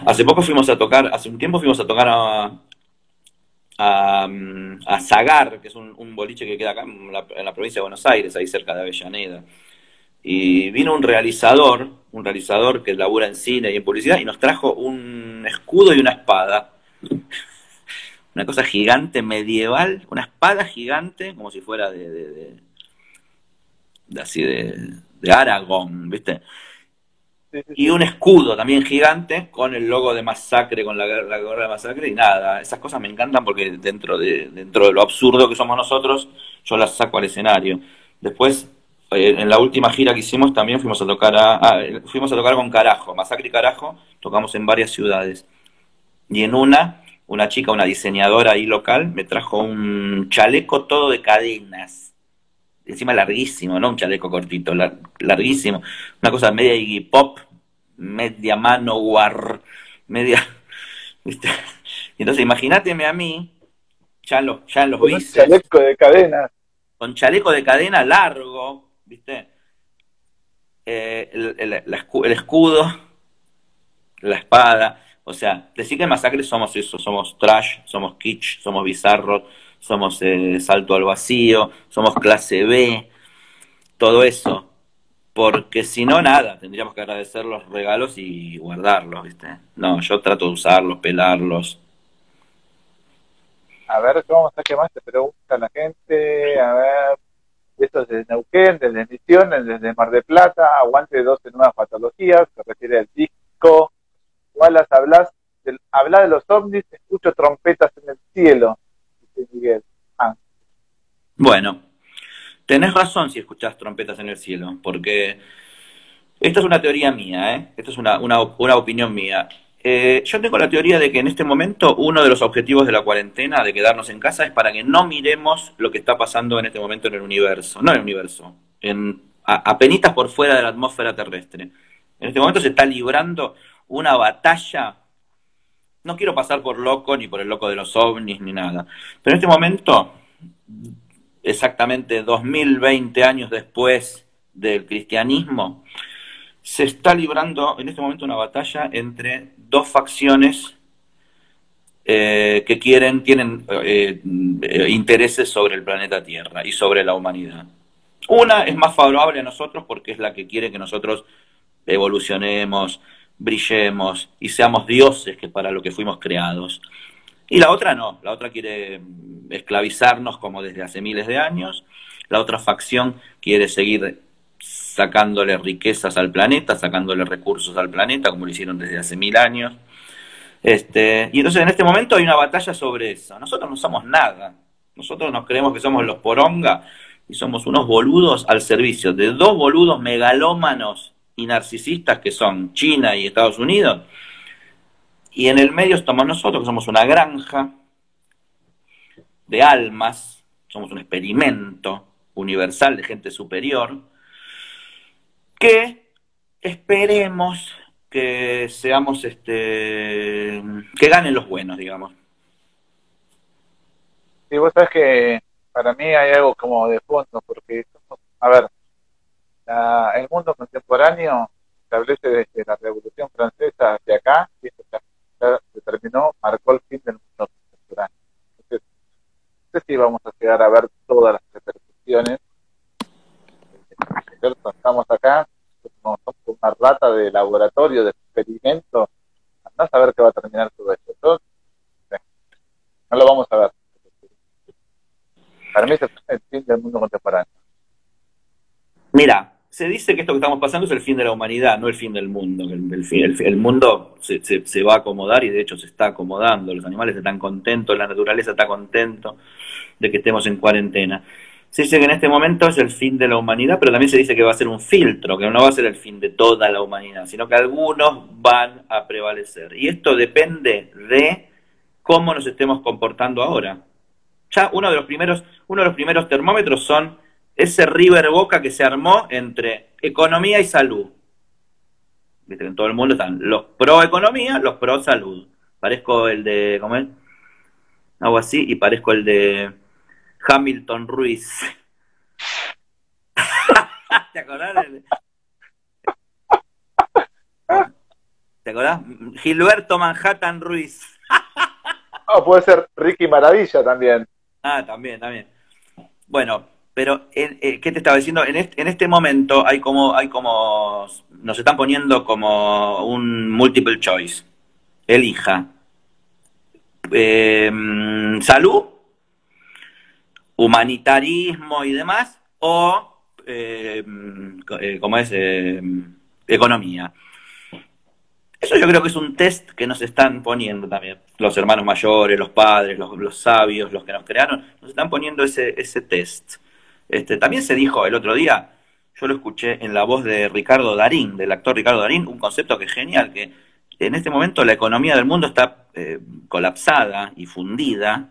Hace poco fuimos a tocar, hace un tiempo fuimos a tocar a, a, Zagar, que es un, boliche que queda acá en la, provincia de Buenos Aires, ahí cerca de Avellaneda. y vino un realizador, un realizador que labura en cine y en publicidad, y nos trajo un escudo y una espada. Una cosa gigante, medieval, una espada gigante, como si fuera de, así de, de Aragón, ¿viste? Y un escudo también gigante con el logo de Masacre, con la, la gorra de Masacre y nada. Esas cosas me encantan porque dentro de, dentro de lo absurdo que somos nosotros, yo las saco al escenario. Después eh, en la última gira que hicimos también fuimos a tocar a, ah, fuimos a tocar con Carajo, Masacre y Carajo, tocamos en varias ciudades. Y en una, una chica, una diseñadora ahí local, me trajo un chaleco todo de cadenas. Encima larguísimo, no un chaleco cortito, larguísimo. Una cosa media Iggy Pop, media Manowar, media... ¿viste? Entonces imagínateme a mí, ya, lo, ya en los Con chaleco de cadena. Con chaleco de cadena largo, ¿viste? Eh, el, escudo, la espada, o sea, decir que en Masacre somos eso, somos trash, somos kitsch, somos bizarros, somos eh, salto al vacío, somos clase B, todo eso. Porque si no, nada, tendríamos que agradecer los regalos y guardarlos, ¿viste? No, yo trato de usarlos, pelarlos. A ver, ¿cómo está? ¿Qué más te pregunta la gente? A ver, esto es desde Neuquén, desde Misiones, desde Mar de Plata, aguante 12 nuevas patologías, se refiere al disco. Wallace, hablas del, habla de los ovnis, escucho trompetas en el cielo, Ah. Bueno, tenés razón si escuchás trompetas en el cielo, porque esta es una teoría mía, ¿eh? Esta es una, una, opinión mía. Eh, yo tengo la teoría de que en este momento uno de los objetivos de la cuarentena, de quedarnos en casa, es para que no miremos lo que está pasando en este momento en el universo. No en el universo, en, a, por fuera de la atmósfera terrestre. En este momento se está librando una batalla. No quiero pasar por loco, ni por el loco de los ovnis, ni nada. Pero en este momento, exactamente 2020 años después del cristianismo, se está librando en este momento una batalla entre dos facciones eh, que quieren, tienen eh, intereses sobre el planeta Tierra y sobre la humanidad. Una es más favorable a nosotros porque es la que quiere que nosotros evolucionemos, brillemos y seamos dioses que para lo que fuimos creados. Y la otra no, la otra quiere esclavizarnos como desde hace miles de años, la otra facción quiere seguir sacándole riquezas al planeta, sacándole recursos al planeta, como lo hicieron desde hace mil años. Este, y entonces en este momento hay una batalla sobre eso. Nosotros no somos nada. Nosotros nos creemos que somos los poronga y somos unos boludos al servicio de dos boludos megalómanos y narcisistas que son China y Estados Unidos. Y en el medio estamos nosotros, que somos una granja de almas, somos un experimento universal de gente superior, que esperemos que seamos este que ganen los buenos, digamos. Sí, vos sabés que para mí hay algo como de fondo, porque, a ver, el mundo contemporáneo establece desde la Revolución Francesa hacia acá, y esto ya determinó, marcó el fin del mundo contemporáneo. Entonces, no sé si vamos a llegar a ver todas las repercusiones estamos acá, somos una rata de laboratorio, de experimento, no a saber qué va a terminar todo esto. no lo vamos a ver. Para mí es el fin del mundo contemporáneo. Mira, se dice que esto que estamos pasando es el fin de la humanidad, no el fin del mundo. El, mundo se, se, se, va a acomodar y de hecho se está acomodando. Los animales están contentos, la naturaleza está contento de que estemos en cuarentena. Se dice que en este momento es el fin de la humanidad, pero también se dice que va a ser un filtro, que no va a ser el fin de toda la humanidad, sino que algunos van a prevalecer. Y esto depende de cómo nos estemos comportando ahora. Ya uno de los primeros, uno de los primeros termómetros son ese River Boca que se armó entre economía y salud. Viste que en todo el mundo están los pro economía, los pro salud. Parezco el de, ¿cómo es? Algo así, y parezco el de Hamilton Ruiz. ¿Te acordás? ¿Te acordás? Gilberto Manhattan Ruiz. oh, puede ser Ricky Maravilla también. Ah, también, también. Bueno, pero, eh, ¿qué te estaba diciendo? En este, en este momento hay como, hay como, nos están poniendo como un multiple choice. Elija. Eh, salud, humanitarismo y demás, o, eh, como es, economía. Eso yo creo que es un test que nos están poniendo también. Los hermanos mayores, los padres, los, los sabios, los que nos crearon, nos están poniendo ese, ese test. Este, también se dijo el otro día, yo lo escuché en la voz de Ricardo Darín, del actor Ricardo Darín, un concepto que es genial, que en este momento la economía del mundo está eh, colapsada y fundida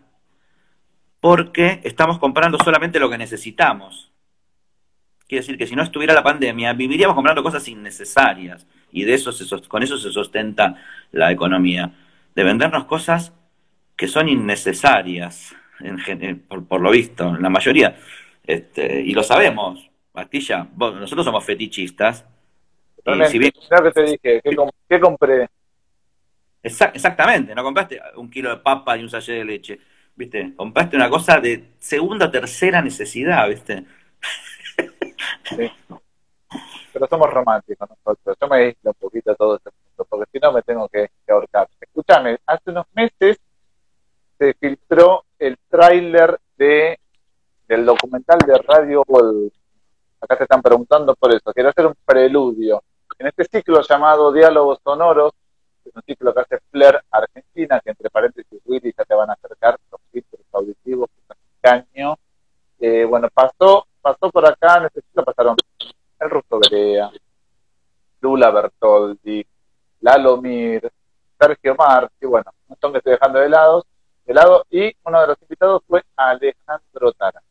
porque estamos comprando solamente lo que necesitamos. Quiere decir que si no estuviera la pandemia, viviríamos comprando cosas innecesarias y de eso con eso se sustenta la economía, de vendernos cosas que son innecesarias, en, por, por, lo visto, en la mayoría. Este, y lo sabemos, Bastilla, nosotros somos fetichistas. Y si bien... que te dije, ¿qué, compré? exactamente, no compraste un kilo de papa y un sachet de leche, ¿viste? Compraste una cosa de segunda o tercera necesidad, ¿viste? Sí. Pero somos románticos nosotros. Yo me aíslo un poquito de todo este punto, porque si no me tengo que, que ahorcar. Escúchame, hace unos meses se filtró el tráiler de del documental de Radio World. Acá te están preguntando por eso. Quiero hacer un preludio. En este ciclo llamado Diálogos Sonoros, es un ciclo que hace Flair Argentina, que entre paréntesis Willy ya te van a acercar los filtros auditivos que año. Eh, bueno, pasó, pasó por acá, en este ciclo pasaron el Rusto Berea, Lula Bertoldi, Lalo Mir, Sergio Marchi, bueno, un montón que estoy dejando de lado, de lado, y uno de los invitados fue Alejandro Tara.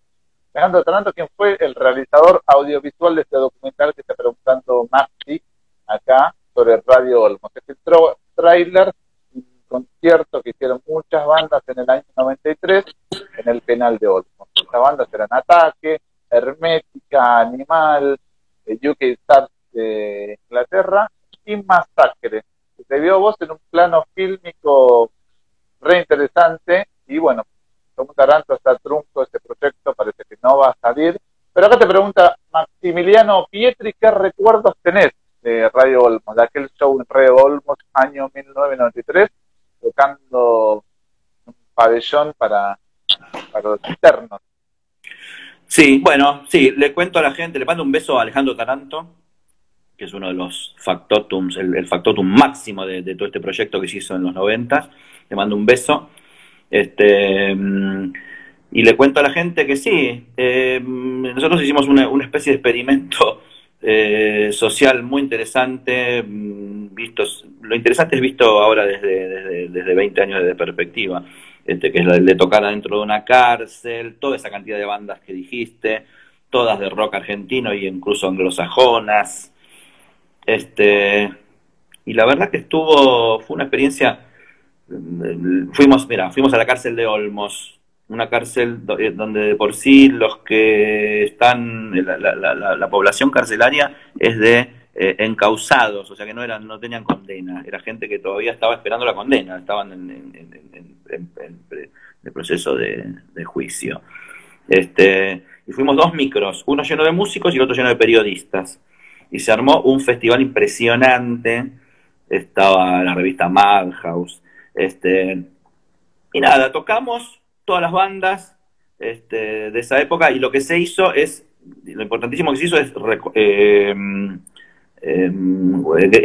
Alejandro Taranto, quien fue el realizador audiovisual de este documental que está preguntando Maxi acá sobre Radio Olmos. Se filtró trailer, un concierto que hicieron muchas bandas en el año 93 en el penal de Olmos. Estas bandas eran Ataque, Hermética, Animal, eh, UK Stars de Inglaterra y Masacre. Se vio vos en un plano fílmico re interesante y bueno, como Taranto está trunco este proyecto, parece que no va a salir. Pero acá te pregunta Maximiliano Pietri, ¿qué recuerdos tenés de Radio Olmos, de aquel show en Radio Olmos, año 1993, tocando un pabellón para, para los internos? Sí, bueno, sí, le cuento a la gente, le mando un beso a Alejandro Taranto, que es uno de los factotums, el, factotum máximo de, de, todo este proyecto que se hizo en los 90. Le mando un beso. Este, y le cuento a la gente que sí, eh, nosotros hicimos una, especie de experimento eh, social muy interesante, mm, vistos, lo interesante es visto ahora desde, desde, 20 años de perspectiva, este, que es el de tocar adentro de una cárcel, toda esa cantidad de bandas que dijiste, todas de rock argentino y incluso anglosajonas. Este, y la verdad que estuvo, fue una experiencia fuimos, mira, fuimos a la cárcel de Olmos, una cárcel eh, donde de por sí los que están, la, población carcelaria es de eh, encausados, o sea que no eran, no tenían condena, era gente que todavía estaba esperando la condena, estaban en, el proceso de, juicio. Este, y fuimos dos micros, uno lleno de músicos y el otro lleno de periodistas. Y se armó un festival impresionante. Estaba la revista Madhouse, este, y nada, tocamos todas las bandas este, de esa época y lo que se hizo es, lo importantísimo que se hizo es, em, em,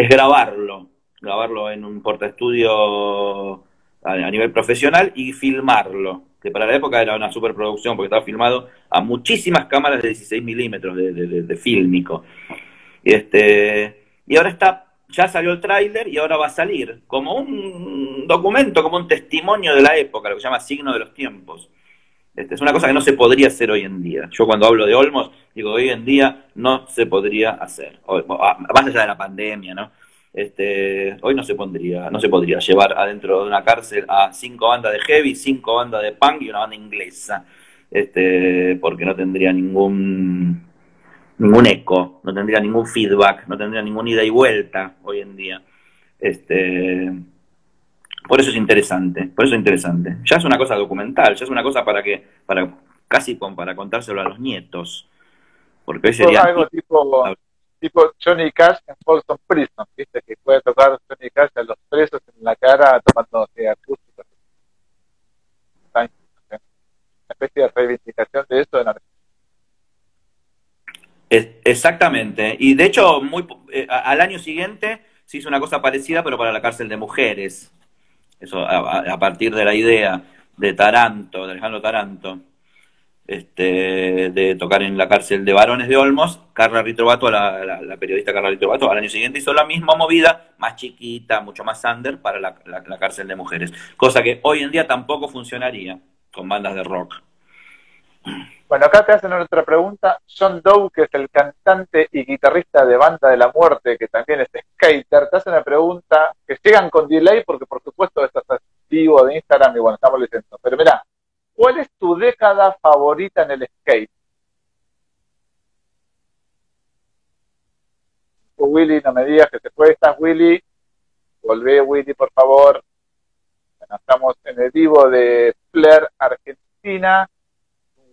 grabarlo, grabarlo en un portaestudio a, nivel profesional y filmarlo, que para la época era una superproducción porque estaba filmado a muchísimas cámaras de 16 milímetros de, de, fílmico. Este, y ahora está ya salió el tráiler y ahora va a salir como un documento, como un testimonio de la época, lo que se llama signo de los tiempos. Este, es una cosa que no se podría hacer hoy en día. Yo cuando hablo de Olmos, digo, hoy en día no se podría hacer. más allá de la pandemia, ¿no? Este, hoy no se pondría, no se podría llevar adentro de una cárcel a cinco bandas de heavy, cinco bandas de punk y una banda inglesa. Este, porque no tendría ningún ningún eco, no tendría ningún feedback, no tendría ninguna ida y vuelta hoy en día. Este, por eso es interesante, por eso es interesante. Ya es una cosa documental, ya es una cosa para que, para casi para contárselo a los nietos. Porque hoy sería... algo tipo, tipo Johnny Cash en Folsom Prison, ¿viste? Que puede tocar Johnny Cash a los presos en la cara tomando acústicos. Una especie de reivindicación de eso en Argentina. Exactamente. Y de hecho, muy, eh, al año siguiente se hizo una cosa parecida, pero para la cárcel de mujeres. Eso a, partir de la idea de Taranto, de Alejandro Taranto, este, de tocar en la cárcel de varones de Olmos, Carla Ritrovato, la, la, periodista Carla Ritrovato, al año siguiente hizo la misma movida, más chiquita, mucho más under, para la, la cárcel de mujeres. Cosa que hoy en día tampoco funcionaría con bandas de rock. Bueno, acá te hacen otra pregunta. John Doe, que es el cantante y guitarrista de Banda de la Muerte, que también es skater, te hace una pregunta que llegan con delay porque por supuesto estás activo de Instagram y bueno, estamos leyendo. Pero mira, ¿cuál es tu década favorita en el skate? Willy, no me digas que te fue, Willy. Volvé Willy, por favor. Bueno, estamos en el vivo de Flair Argentina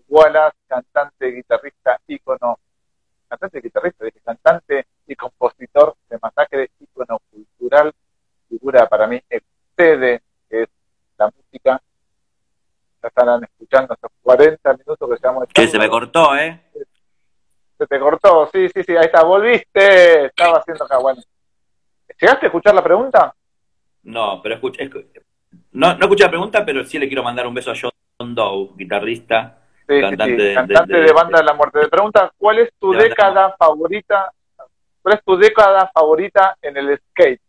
Wallace, cantante, guitarrista, ícono, cantante, guitarrista, dije, cantante y compositor de Masacre, ícono cultural, figura para mí excede, que es la música. Ya estarán escuchando estos 40 minutos que estamos Que se me cortó, ¿eh? Se te cortó, sí, sí, sí, ahí está, volviste, estaba haciendo acá, bueno. ¿Llegaste a escuchar la pregunta? No, pero escuché, no, no escuché la pregunta, pero sí le quiero mandar un beso a John Doe, guitarrista, cantante, de, Banda de la Muerte. Te pregunta, ¿cuál es tu década favorita? ¿Cuál es tu década favorita en el skate?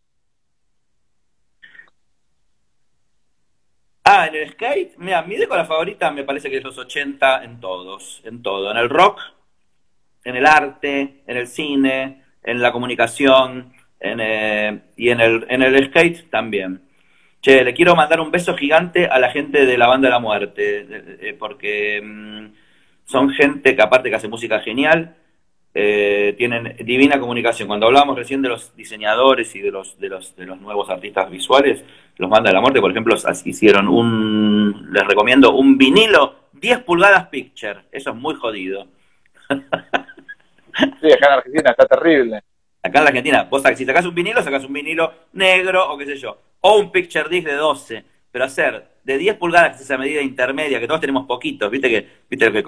Ah, en el skate, mira, mi década favorita me parece que es los 80 en todos, en todo, en el rock, en el arte, en el cine, en la comunicación, en, eh, y en el, en el skate también. Che, le quiero mandar un beso gigante a la gente de la Banda de la Muerte, eh, porque mm, son gente que aparte que hace música genial, eh, tienen divina comunicación. Cuando hablábamos recién de los diseñadores y de los, de los, de los nuevos artistas visuales, los Banda de la Muerte, por ejemplo, hicieron un, les recomiendo un vinilo 10 pulgadas picture, eso es muy jodido. Sí, acá en Argentina está terrible. Acá en la Argentina, vos si sacás un vinilo, sacás un vinilo negro o qué sé yo o un picture disc de 12, pero hacer de 10 pulgadas, que es esa medida intermedia, que todos tenemos poquitos, viste que, viste lo que,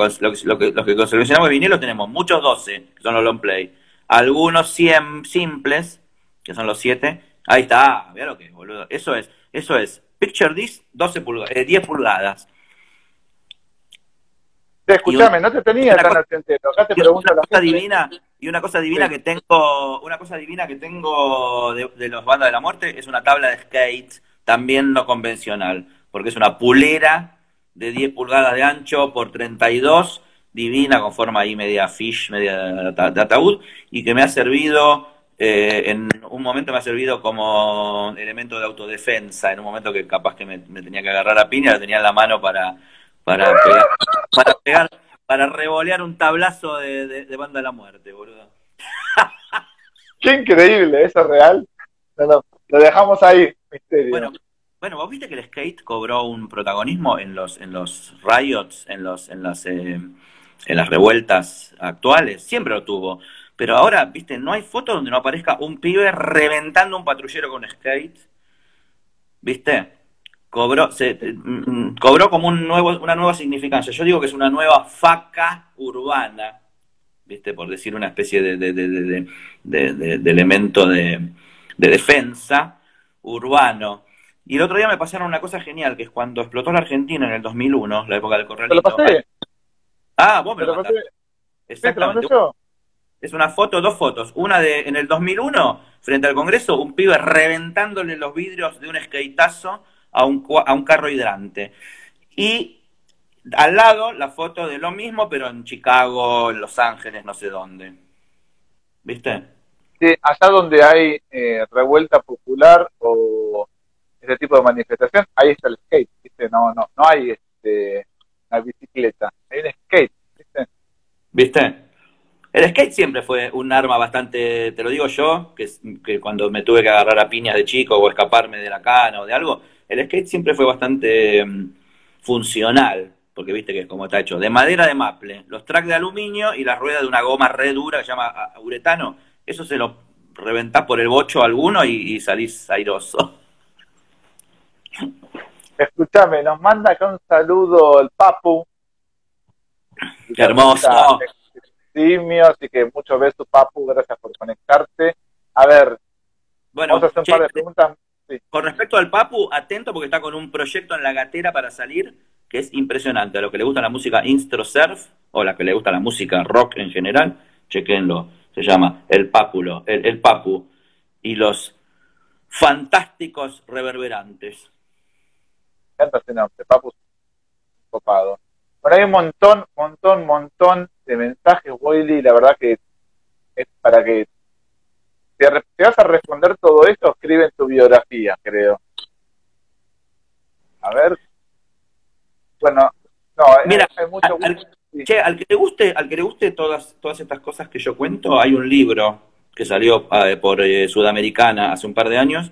lo, que, los que vinilo tenemos muchos 12, que son los long play, algunos 100 simples, que son los 7, ahí está, mira lo que es, boludo, eso es, eso es, picture disc 12 pulgadas, eh, 10 pulgadas. Escúchame, no te tenía tan atento. Acá te pregunto una cosa divina y una cosa divina que tengo, una cosa divina que tengo de, los bandas de la muerte es una tabla de skate también no convencional, porque es una pulera de 10 pulgadas de ancho por 32, divina con forma ahí media fish, media de ataúd y que me ha servido eh, en un momento me ha servido como elemento de autodefensa, en un momento que capaz que me, tenía que agarrar a piña, la tenía en la mano para para pegar, para pegar, para revolear un tablazo de, banda de la muerte, boludo. Qué increíble, eso es real. lo dejamos ahí, misterio. Bueno, bueno, vos viste que el skate cobró un protagonismo en los, en los riots, en los, en las, eh, en las revueltas actuales, siempre lo tuvo. Pero ahora, viste, no hay foto donde no aparezca un pibe reventando un patrullero con skate. ¿Viste? Cobró, se, mm, cobró como un nuevo, una nueva significancia. Yo digo que es una nueva faca urbana, ¿viste? Por decir una especie de, de, elemento de, defensa urbano. Y el otro día me pasaron una cosa genial, que es cuando explotó la Argentina en el 2001, la época del corralito. lo pasé? Ah, vos me lo, pasé. Exactamente. Es una foto, dos fotos. Una de en el 2001, frente al Congreso, un pibe reventándole los vidrios de un skateazo a un, a un carro hidrante. Y al lado la foto de lo mismo, pero en Chicago, en Los Ángeles, no sé dónde. ¿Viste? Sí, allá donde hay eh, revuelta popular o ese tipo de manifestación, ahí está el skate, ¿viste? No, no, no hay este, una bicicleta, hay un skate, ¿viste? ¿Viste? El skate siempre fue un arma bastante, te lo digo yo, que, que cuando me tuve que agarrar a piñas de chico o escaparme de la cana o de algo, el skate siempre fue bastante mm, funcional, porque viste que es como está hecho, de madera de maple, los tracks de aluminio y las ruedas de una goma re dura que se llama uretano, eso se lo reventás por el bocho a alguno y, salís airoso. Escúchame, nos manda acá un saludo el Papu. Qué hermoso. Simio, así que mucho beso, Papu, gracias por conectarte. A ver, bueno, vamos a hacer un par de preguntas. Con respecto al Papu, atento porque está con un proyecto en la gatera para salir que es impresionante. A los que le gusta la música instro surf o a la que le gusta la música rock en general, chequenlo. Se llama El Pápulo, el, Papu y los fantásticos reverberantes. Me encanta ese nombre, Papu copado. Bueno, hay un montón, montón, montón de mensajes, Willy, la verdad que es para que te, te vas a responder todo esto, escribe en tu biografía, creo. A ver, bueno, no, Mira, hay mucho... Al, che, al que le guste, al que le guste todas, todas estas cosas que yo cuento, hay un libro que salió eh, por eh, Sudamericana hace un par de años,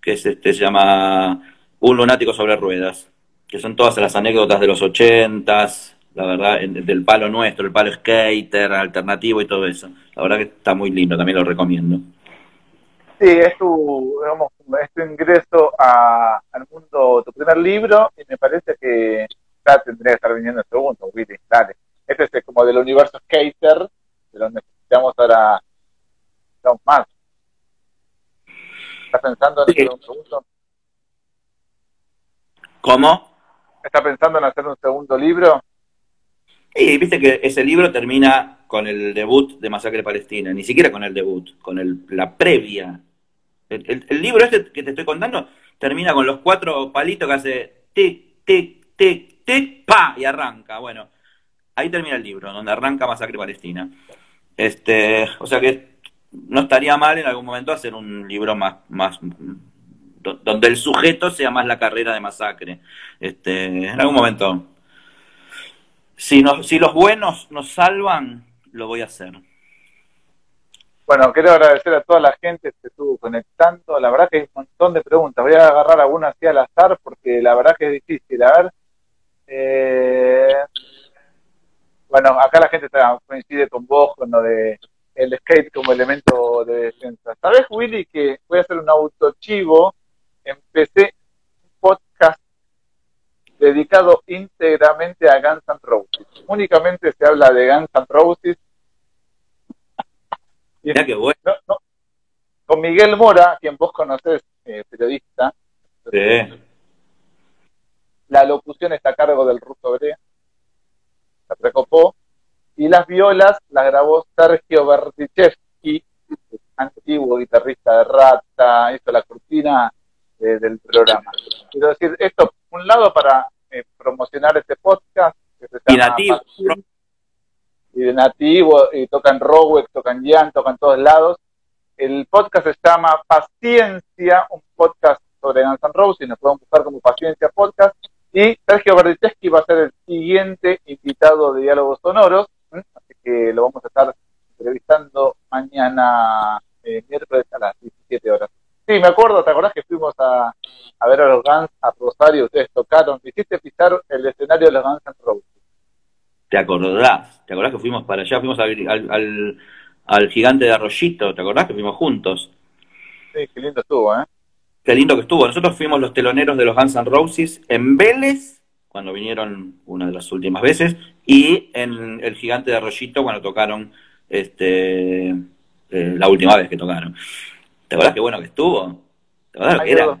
que es este, se llama Un lunático sobre ruedas, que son todas las anécdotas de los ochentas, la verdad, del palo nuestro, el palo skater, alternativo y todo eso. La verdad que está muy lindo, también lo recomiendo. Sí, es tu, digamos, es tu ingreso al mundo, tu primer libro, y me parece que ya tendría que estar viniendo el segundo, Willy, dale. Este es como del universo skater, de lo necesitamos ahora más. ¿Estás pensando en hacer un segundo? ¿Cómo? ¿Estás pensando en hacer un segundo libro? Sí, viste que ese libro termina con el debut de Masacre Palestina, ni siquiera con el debut, con el, la previa. El, libro este que te estoy contando termina con los cuatro palitos que hace tic, tic, tic, tic, pa, y arranca. Bueno, ahí termina el libro, donde arranca Masacre Palestina. Este, o sea que no estaría mal en algún momento hacer un libro más, más donde el sujeto sea más la carrera de masacre. Este, en algún momento. Si, si los buenos nos salvan, lo voy a hacer. Bueno, quiero agradecer a toda la gente que estuvo conectando. La verdad que hay un montón de preguntas. Voy a agarrar algunas así al azar porque la verdad que es difícil. A ver, eh, bueno, acá la gente coincide con vos con lo de el skate como elemento de defensa. ¿Sabes, Willy, que voy a hacer un autochivo? Empecé un podcast dedicado íntegramente a Guns N' Roses. Únicamente se habla de Guns N' Roses. Qué bueno. con Miguel Mora, quien vos conocés, eh, periodista. Sí la locución está a cargo del ruso Brea, la recopó, y las violas las grabó Sergio Bertichevsky, antiguo guitarrista de Rata, hizo la cortina eh, del programa. Quiero decir, esto, un lado para eh, promocionar este podcast, que se y nativo. Y de nativo, y tocan Rowex, tocan Jan, tocan todos lados. El podcast se llama Paciencia, un podcast sobre Guns N' Roses, y nos pueden buscar como Paciencia Podcast. Y Sergio Berdicheschi va a ser el siguiente invitado de Diálogos Sonoros, así que lo vamos a estar entrevistando mañana, eh, miércoles a las 17 horas. Sí, me acuerdo, ¿te acordás que fuimos a, a ver a los Guns a Rosario? Ustedes tocaron, hiciste pisar el escenario de los Guns en Roses. ¿Te acordás? ¿Te acordás que fuimos para allá? Fuimos al, al, al gigante de Arroyito, ¿te acordás que fuimos juntos? Sí, qué lindo estuvo, ¿eh? Qué lindo que estuvo. Nosotros fuimos los teloneros de los Guns N' Roses en Vélez, cuando vinieron una de las últimas veces, y en El Gigante de Arroyito, cuando tocaron este eh, la última vez que tocaron. ¿Te acuerdas qué bueno que estuvo? ¿Te acuerdas que era?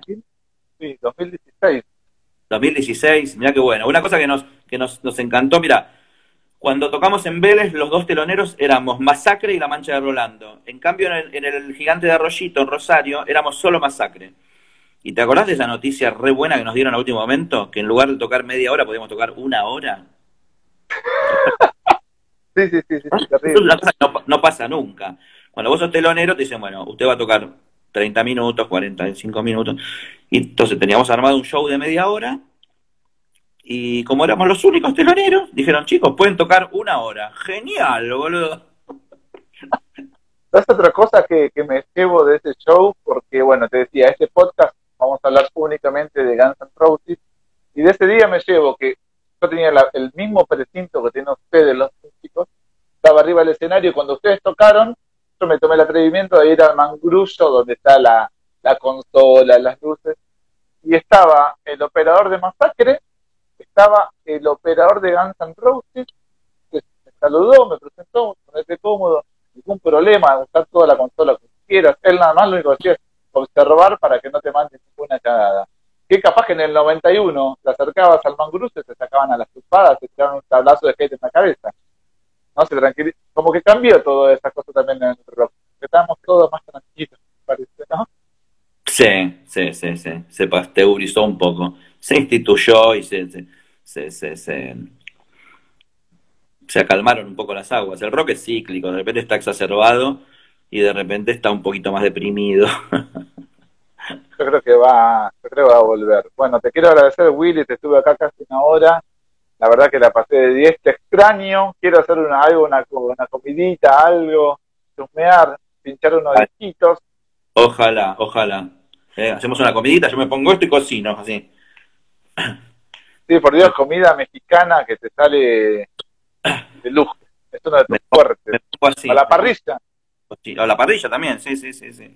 Sí, 2016. 2016, mira qué bueno. Una cosa que nos, que nos, nos encantó, mira, cuando tocamos en Vélez, los dos teloneros éramos Masacre y La Mancha de Rolando. En cambio, en el, en el Gigante de Arroyito, en Rosario, éramos solo Masacre. ¿Y te acordás de esa noticia re buena que nos dieron al último momento? Que en lugar de tocar media hora, podíamos tocar una hora. sí, sí, sí, sí, no, pasa nunca. Cuando vos sos telonero, te dicen, bueno, usted va a tocar 30 minutos, 45 minutos. Y entonces teníamos armado un show de media hora. Y como éramos los únicos teloneros, dijeron, chicos, pueden tocar una hora. Genial, boludo. Es otra cosa que, que me llevo de ese show, porque, bueno, te decía, este podcast vamos a hablar únicamente de Guns N' Roses. Y de ese día me llevo que yo tenía el mismo precinto que tienen ustedes los músicos, estaba arriba del escenario cuando ustedes tocaron, yo me tomé el atrevimiento de ir al mangrullo donde está la, la consola, las luces, y estaba el operador de Masacre, estaba el operador de Guns N' Roses, que me saludó, me presentó, ponete cómodo, ningún problema, usar toda la consola que quieras, él nada más lo único que hacía es observar para que no te mandes ninguna cagada. Que capaz que en el 91 te acercabas al mangruce, te sacaban a las chupadas, te tiraban un tablazo de skate en la cabeza. No se tranquiliza. Como que cambió toda esa cosa también en el rock. Estábamos todos más tranquilos, parece, ¿no? Sí, sí, sí, sí. Se pasteurizó un poco. Se instituyó y se, se, se, se acalmaron un poco las aguas. El rock es cíclico, de repente está exacerbado y de repente está un poquito más deprimido. yo creo que va, yo creo que va a volver. Bueno, te quiero agradecer, Willy, te estuve acá casi una hora. La verdad que la pasé de 10, te extraño. Quiero hacer una, algo, una, una comidita, algo, chusmear, pinchar unos disquitos. Ojalá, ojalá. Eh, hacemos una comidita, yo me pongo esto y cocino, así. Sí, por Dios, comida mexicana que te sale de lujo. Es uno de tus fuertes. a la parrilla. A la parrilla también, sí, sí, sí, sí.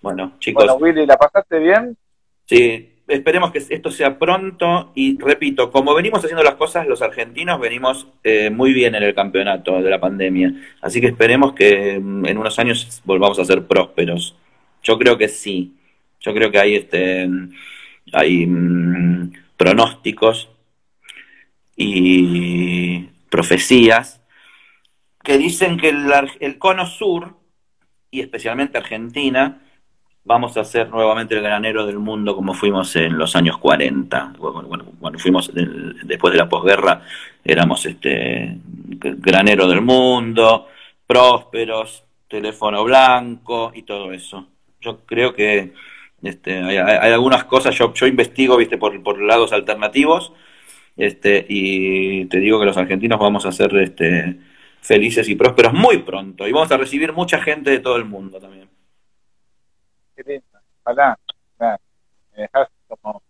Bueno, chicos. Bueno, Willy, ¿la pasaste bien? Sí, esperemos que esto sea pronto y repito, como venimos haciendo las cosas, los argentinos venimos eh, muy bien en el campeonato de la pandemia, así que esperemos que mm, en unos años volvamos a ser prósperos. Yo creo que sí, yo creo que hay este hay mm, pronósticos y profecías que dicen que el, el cono sur y especialmente Argentina vamos a ser nuevamente el granero del mundo como fuimos en los años 40. Cuando, fuimos después de la posguerra, éramos este granero del mundo, prósperos, teléfono blanco y todo eso. Yo creo que este, hay, algunas cosas, yo, yo investigo viste por, por lados alternativos este, y te digo que los argentinos vamos a ser este, felices y prósperos muy pronto y vamos a recibir mucha gente de todo el mundo también qué lindo. Ojalá, me dejas como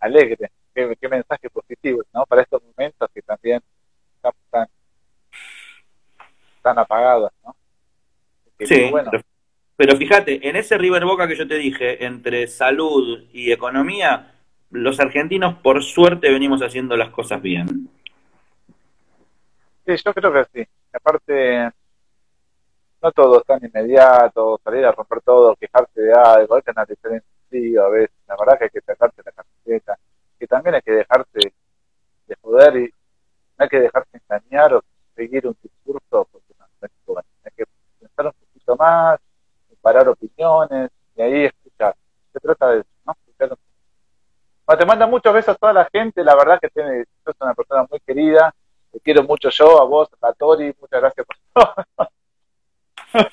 alegre. Qué, mensaje positivo, ¿no? Para estos momentos que también estamos tan, tan apagados, ¿no? sí, bueno. pero, fíjate, en ese River Boca que yo te dije, entre salud y economía, los argentinos por suerte venimos haciendo las cosas bien. Sí, yo creo que sí. Aparte, no todo es tan inmediato, salir a romper todo, quejarse de algo, hay que analizar en frío a veces, la verdad que hay que sacarse la camiseta, que también hay que dejarse de joder y no hay que dejarse engañar o seguir un discurso porque no, es hay que pensar un poquito más, parar opiniones y ahí escuchar. Se trata de eso, ¿no? Escuchar te manda muchos besos a toda la gente, la verdad que tiene, sos una persona muy querida, te quiero mucho yo, a vos, a Tori, muchas gracias por todo.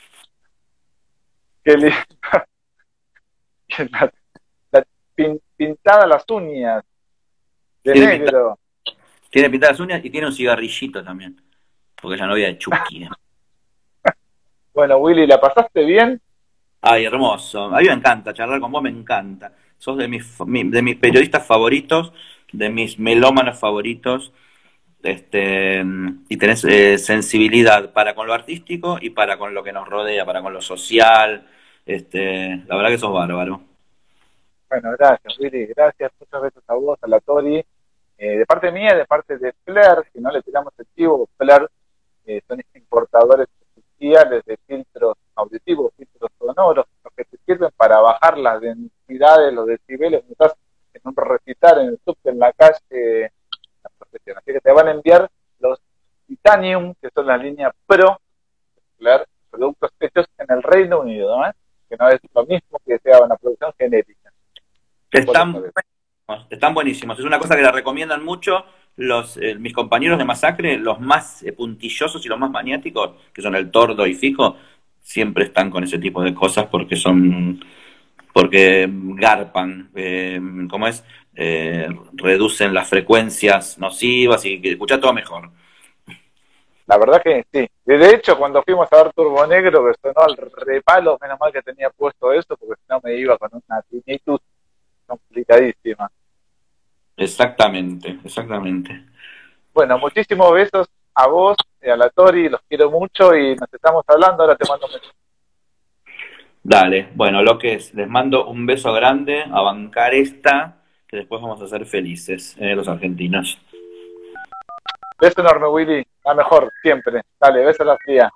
Qué lindo. pintada las uñas. De tiene negro. tiene pintadas las uñas y tiene un cigarrillito también. Porque es la novia de Chucky. ¿eh? bueno, Willy, ¿la pasaste bien? Ay, hermoso. A mí me encanta charlar con vos, me encanta. Sos de mis, de mis periodistas favoritos, de mis melómanos favoritos este, y tenés eh, sensibilidad para con lo artístico y para con lo que nos rodea, para con lo social. Este, la verdad que sos bárbaro. Bueno, gracias, Willy. Gracias. Muchas veces a vos, a la Tori. Eh, de parte mía, de parte de Flair, si no le tiramos el chivo, Flair eh, son importadores oficiales de filtros auditivos, filtros sonoros, los que te sirven para bajar las densidades, los decibeles. Estás en un recitar en el subte, en la calle, Así que te van a enviar los Titanium, que son la línea Pro, productos hechos en el Reino Unido, que no es lo mismo que sea una producción genérica. Están buenísimos, están buenísimos. Es una cosa que la recomiendan mucho los eh, mis compañeros de Masacre, los más eh, puntillosos y los más maniáticos, que son el Tordo y Fijo, siempre están con ese tipo de cosas porque son porque garpan, eh, ¿cómo es? Eh, reducen las frecuencias nocivas y que escucha todo mejor. La verdad que sí. De hecho, cuando fuimos a ver Turbo Negro, que sonó al repalo, menos mal que tenía puesto eso, porque si no me iba con una tinnitus complicadísima. Exactamente, exactamente. Bueno, muchísimos besos a vos y a la Tori, los quiero mucho y nos estamos hablando, ahora te mando un beso. Dale, bueno, lo que es, les mando un beso grande a bancar esta, que después vamos a ser felices, eh, los argentinos. Beso enorme, Willy, la mejor, siempre. Dale, beso a la tía.